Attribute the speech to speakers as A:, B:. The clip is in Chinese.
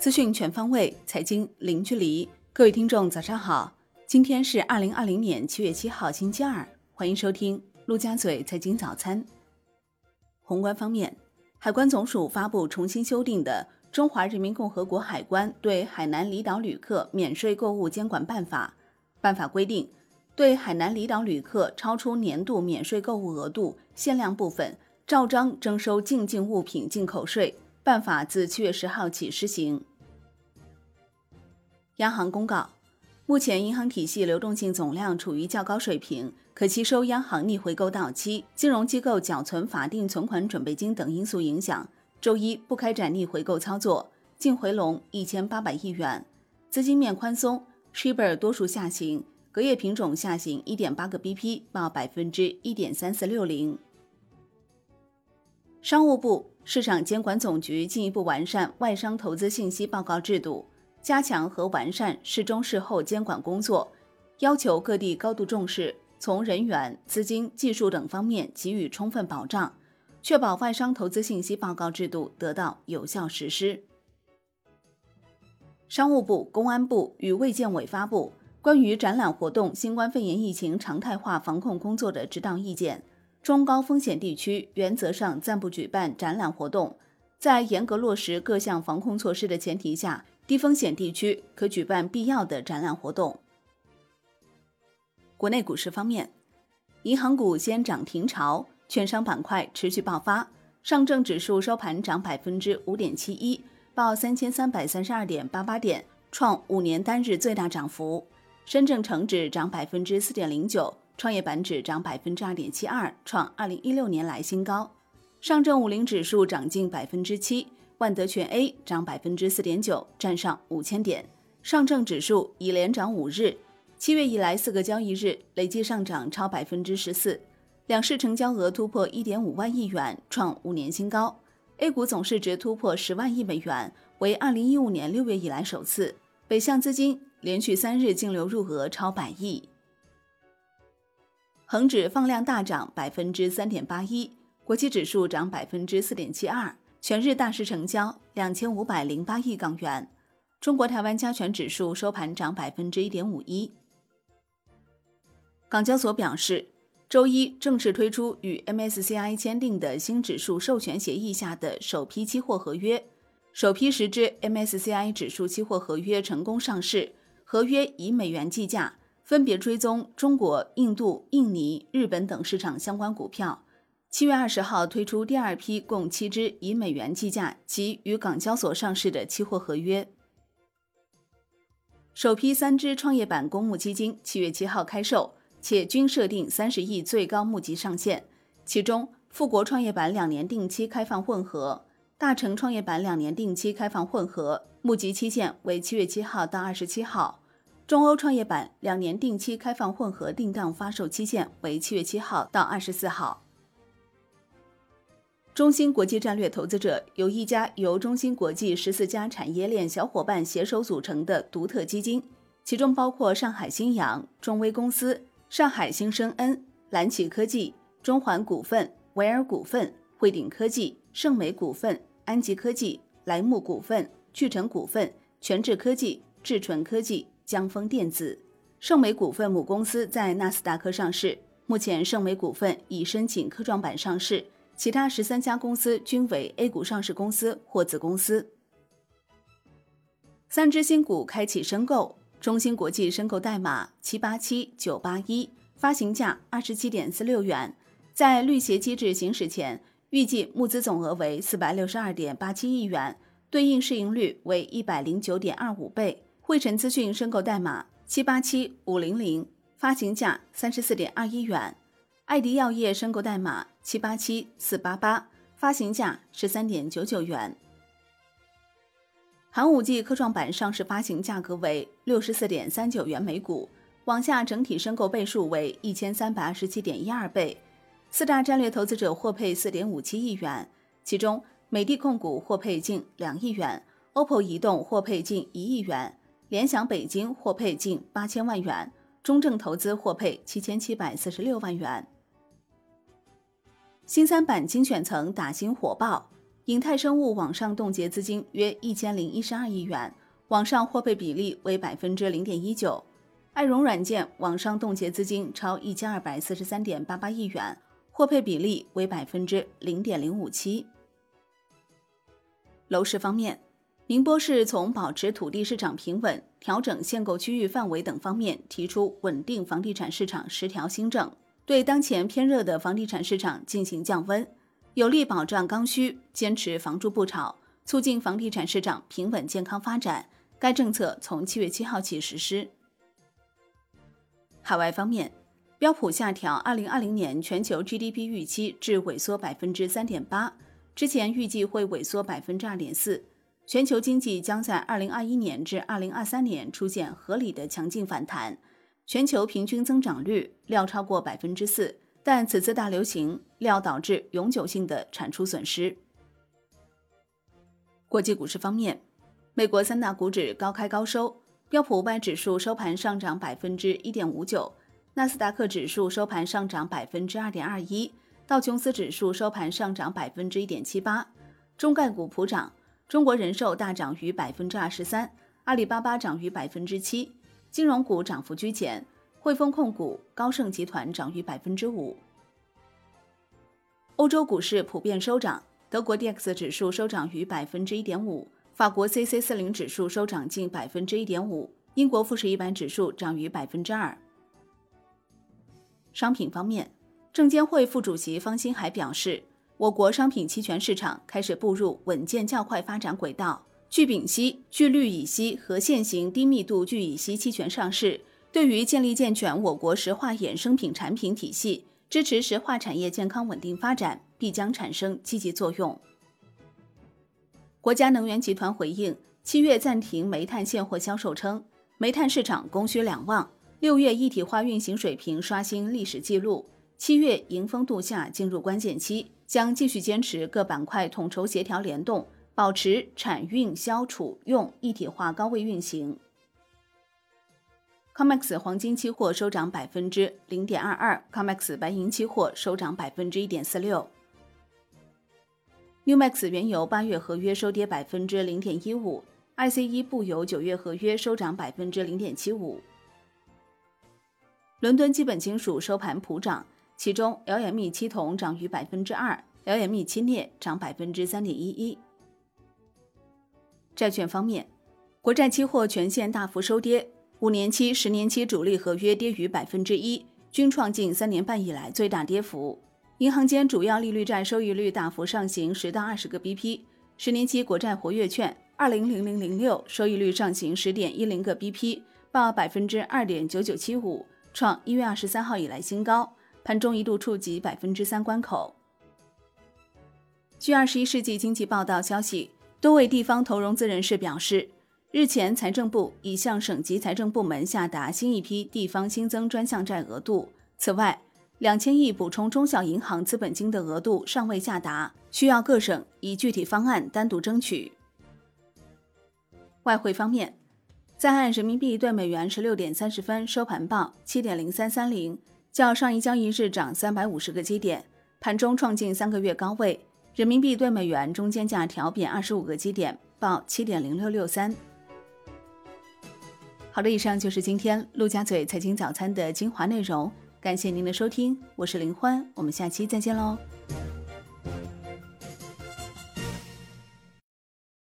A: 资讯全方位，财经零距离。各位听众，早上好！今天是二零二零年七月七号，星期二。欢迎收听陆家嘴财经早餐。宏观方面，海关总署发布重新修订的《中华人民共和国海关对海南离岛旅客免税购物监管办法》。办法规定，对海南离岛旅客超出年度免税购物额度限量部分，照章征收进境物品进口税。办法自七月十号起施行。央行公告，目前银行体系流动性总量处于较高水平，可吸收央行逆回购到期、金融机构缴存法定存款准备金等因素影响，周一不开展逆回购操作，净回笼一千八百亿元，资金面宽松，Shibor 多数下行，隔夜品种下行一点八个 BP，报百分之一点三四六零。商务部、市场监管总局进一步完善外商投资信息报告制度，加强和完善事中事后监管工作，要求各地高度重视，从人员、资金、技术等方面给予充分保障，确保外商投资信息报告制度得到有效实施。商务部、公安部与卫健委发布关于展览活动新冠肺炎疫情常态化防控工作的指导意见。中高风险地区原则上暂不举办展览活动，在严格落实各项防控措施的前提下，低风险地区可举办必要的展览活动。国内股市方面，银行股先涨停潮，券商板块持续爆发。上证指数收盘涨百分之五点七一，报三千三百三十二点八八点，创五年单日最大涨幅。深证成指涨百分之四点零九。创业板指涨百分之二点七二，创二零一六年来新高。上证五零指数涨近百分之七，万德全 A 涨百分之四点九，站上五千点。上证指数已连涨五日，七月以来四个交易日累计上涨超百分之十四。两市成交额突破一点五万亿元，创五年新高。A 股总市值突破十万亿美元，为二零一五年六月以来首次。北向资金连续三日净流入额超百亿。恒指放量大涨百分之三点八一，国际指数涨百分之四点七二，全日大市成交两千五百零八亿港元。中国台湾加权指数收盘涨百分之一点五一。港交所表示，周一正式推出与 MSCI 签订的新指数授权协议下的首批期货合约，首批十只 MSCI 指数期货合约成功上市，合约以美元计价。分别追踪中国、印度、印尼、日本等市场相关股票。七月二十号推出第二批共七只以美元计价及与港交所上市的期货合约。首批三只创业板公募基金七月七号开售，且均设定三十亿最高募集上限。其中，富国创业板两年定期开放混合、大成创业板两年定期开放混合募集期限为七月七号到二十七号。中欧创业板两年定期开放混合定档发售期限为七月七号到二十四号。中芯国际战略投资者有一家由中芯国际十四家产业链小伙伴携手组成的独特基金，其中包括上海新阳、中微公司、上海新生恩、蓝旗科技、中环股份、维尔股份、汇顶科技、盛美股份、安吉科技、莱木股份、聚成股份、全智科技、智纯科技。江丰电子、盛美股份母公司在纳斯达克上市。目前，盛美股份已申请科创板上市，其他十三家公司均为 A 股上市公司或子公司。三只新股开启申购，中芯国际申购代码七八七九八一，发行价二十七点四六元。在绿协机制行使前，预计募资总额为四百六十二点八七亿元，对应市盈率为一百零九点二五倍。汇成资讯申购代码七八七五零零，发行价三十四点二一元；爱迪药业申购代码七八七四八八，发行价十三点九九元。寒武纪科创板上市发行价格为六十四点三九元每股，网下整体申购倍数为一千三百二十七点一二倍。四大战略投资者获配四点五七亿元，其中美的控股获配近两亿元，OPPO 移动获配近一亿元。联想北京获配近八千万元，中证投资获配七千七百四十六万元。新三板精选层打新火爆，银泰生物网上冻结资金约一千零一十二亿元，网上获配比例为百分之零点一九。爱融软件网上冻结资金超一千二百四十三点八八亿元，获配比例为百分之零点零五七。楼市方面，宁波市从保持土地市场平稳、调整限购区域范围等方面提出稳定房地产市场十条新政，对当前偏热的房地产市场进行降温，有力保障刚需，坚持房住不炒，促进房地产市场平稳健康发展。该政策从七月七号起实施。海外方面，标普下调二零二零年全球 GDP 预期至萎缩百分之三点八。之前预计会萎缩百分之二点四，全球经济将在二零二一年至二零二三年出现合理的强劲反弹，全球平均增长率料超过百分之四，但此次大流行料导致永久性的产出损失。国际股市方面，美国三大股指高开高收，标普五百指数收盘上涨百分之一点五九，纳斯达克指数收盘上涨百分之二点二一。道琼斯指数收盘上涨百分之一点七八，中概股普涨，中国人寿大涨逾百分之二十三，阿里巴巴涨逾百分之七，金融股涨幅居前，汇丰控股、高盛集团涨逾百分之五。欧洲股市普遍收涨，德国 D X 指数收涨逾百分之一点五，法国 C C 四零指数收涨近百分之一点五，英国富时一百指数涨逾百分之二。商品方面。证监会副主席方星海表示，我国商品期权市场开始步入稳健较快发展轨道。聚丙烯、聚氯乙烯和现行低密度聚乙烯期权上市，对于建立健全我国石化衍生品产品体系，支持石化产业健康稳定发展，必将产生积极作用。国家能源集团回应七月暂停煤炭现货销售称，煤炭市场供需两旺，六月一体化运行水平刷新历史记录。七月迎峰度夏进入关键期，将继续坚持各板块统筹协调联动，保持产运销储用一体化高位运行。COMEX 黄金期货收涨百分之零点二二，COMEX 白银期货收涨百分之一点四六。NewMax 原油八月合约收跌百分之零点一五，ICE 布油九月合约收涨百分之零点七五。伦敦基本金属收盘普涨。其中，LME 七铜涨逾百分之二，LME 七镍涨百分之三点一一。债券方面，国债期货全线大幅收跌，五年期、十年期主力合约跌逾百分之一，均创近三年半以来最大跌幅。银行间主要利率债收益率大幅上行十到二十个 BP，十年期国债活跃券二零零零零六收益率上行十点一零个 BP，报百分之二点九九七五，创一月二十三号以来新高。盘中一度触及百分之三关口。据《二十一世纪经济报道》消息，多位地方投融资人士表示，日前财政部已向省级财政部门下达新一批地方新增专项债额度。此外，两千亿补充中小银行资本金的额度尚未下达，需要各省以具体方案单独争取。外汇方面，在岸人民币对美元十六点三十分收盘报七点零三三零。较上一交易日涨三百五十个基点，盘中创近三个月高位。人民币对美元中间价调贬二十五个基点，报七点零六六三。好的，以上就是今天陆家嘴财经早餐的精华内容，感谢您的收听，我是林欢，我们下期再见喽。